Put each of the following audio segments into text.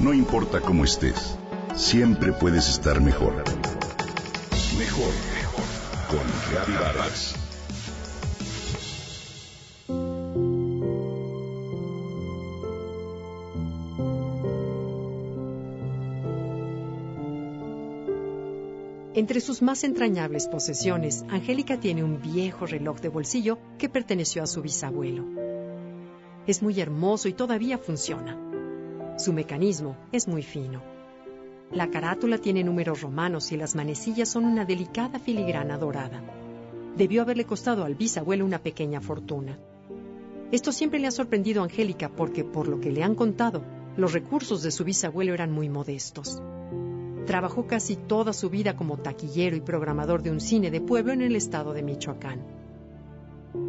No importa cómo estés, siempre puedes estar mejor. Mejor, mejor. Con Reavivadas. Entre sus más entrañables posesiones, Angélica tiene un viejo reloj de bolsillo que perteneció a su bisabuelo. Es muy hermoso y todavía funciona. Su mecanismo es muy fino. La carátula tiene números romanos y las manecillas son una delicada filigrana dorada. Debió haberle costado al bisabuelo una pequeña fortuna. Esto siempre le ha sorprendido a Angélica porque, por lo que le han contado, los recursos de su bisabuelo eran muy modestos. Trabajó casi toda su vida como taquillero y programador de un cine de pueblo en el estado de Michoacán.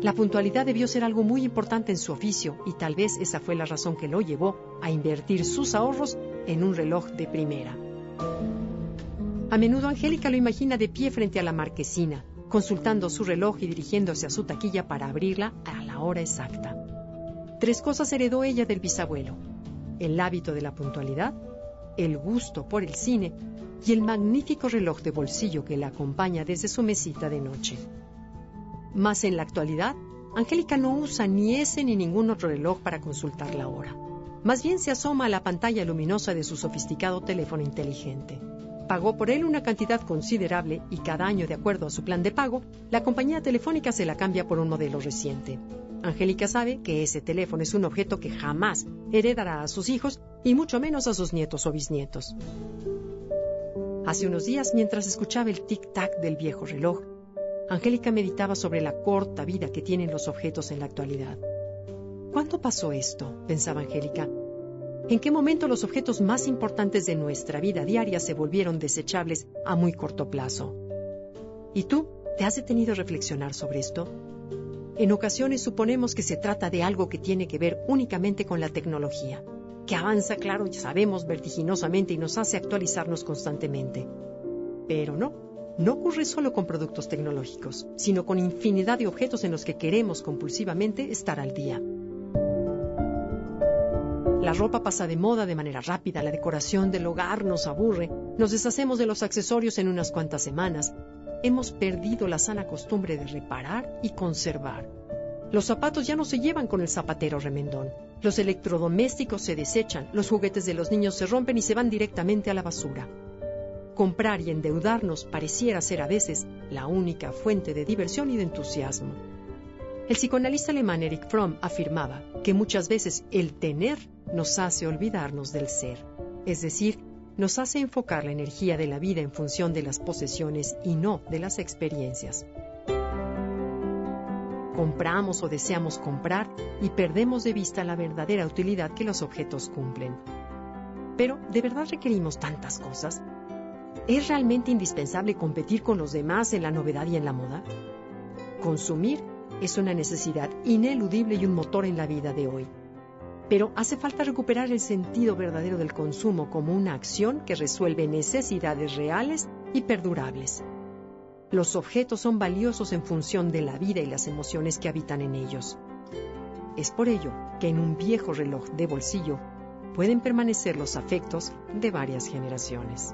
La puntualidad debió ser algo muy importante en su oficio y tal vez esa fue la razón que lo llevó a invertir sus ahorros en un reloj de primera. A menudo Angélica lo imagina de pie frente a la marquesina, consultando su reloj y dirigiéndose a su taquilla para abrirla a la hora exacta. Tres cosas heredó ella del bisabuelo. El hábito de la puntualidad, el gusto por el cine y el magnífico reloj de bolsillo que la acompaña desde su mesita de noche. Más en la actualidad, Angélica no usa ni ese ni ningún otro reloj para consultar la hora. Más bien se asoma a la pantalla luminosa de su sofisticado teléfono inteligente. Pagó por él una cantidad considerable y cada año, de acuerdo a su plan de pago, la compañía telefónica se la cambia por un modelo reciente. Angélica sabe que ese teléfono es un objeto que jamás heredará a sus hijos y mucho menos a sus nietos o bisnietos. Hace unos días, mientras escuchaba el tic-tac del viejo reloj, Angélica meditaba sobre la corta vida que tienen los objetos en la actualidad. ¿Cuándo pasó esto? pensaba Angélica. ¿En qué momento los objetos más importantes de nuestra vida diaria se volvieron desechables a muy corto plazo? ¿Y tú te has detenido a reflexionar sobre esto? En ocasiones suponemos que se trata de algo que tiene que ver únicamente con la tecnología, que avanza, claro, ya sabemos, vertiginosamente y nos hace actualizarnos constantemente. Pero no, no ocurre solo con productos tecnológicos, sino con infinidad de objetos en los que queremos compulsivamente estar al día. La ropa pasa de moda de manera rápida, la decoración del hogar nos aburre, nos deshacemos de los accesorios en unas cuantas semanas. Hemos perdido la sana costumbre de reparar y conservar. Los zapatos ya no se llevan con el zapatero remendón. Los electrodomésticos se desechan, los juguetes de los niños se rompen y se van directamente a la basura. Comprar y endeudarnos pareciera ser a veces la única fuente de diversión y de entusiasmo. El psicoanalista alemán Erich Fromm afirmaba que muchas veces el tener nos hace olvidarnos del ser, es decir, nos hace enfocar la energía de la vida en función de las posesiones y no de las experiencias. Compramos o deseamos comprar y perdemos de vista la verdadera utilidad que los objetos cumplen. Pero, ¿de verdad requerimos tantas cosas? ¿Es realmente indispensable competir con los demás en la novedad y en la moda? Consumir es una necesidad ineludible y un motor en la vida de hoy. Pero hace falta recuperar el sentido verdadero del consumo como una acción que resuelve necesidades reales y perdurables. Los objetos son valiosos en función de la vida y las emociones que habitan en ellos. Es por ello que en un viejo reloj de bolsillo pueden permanecer los afectos de varias generaciones.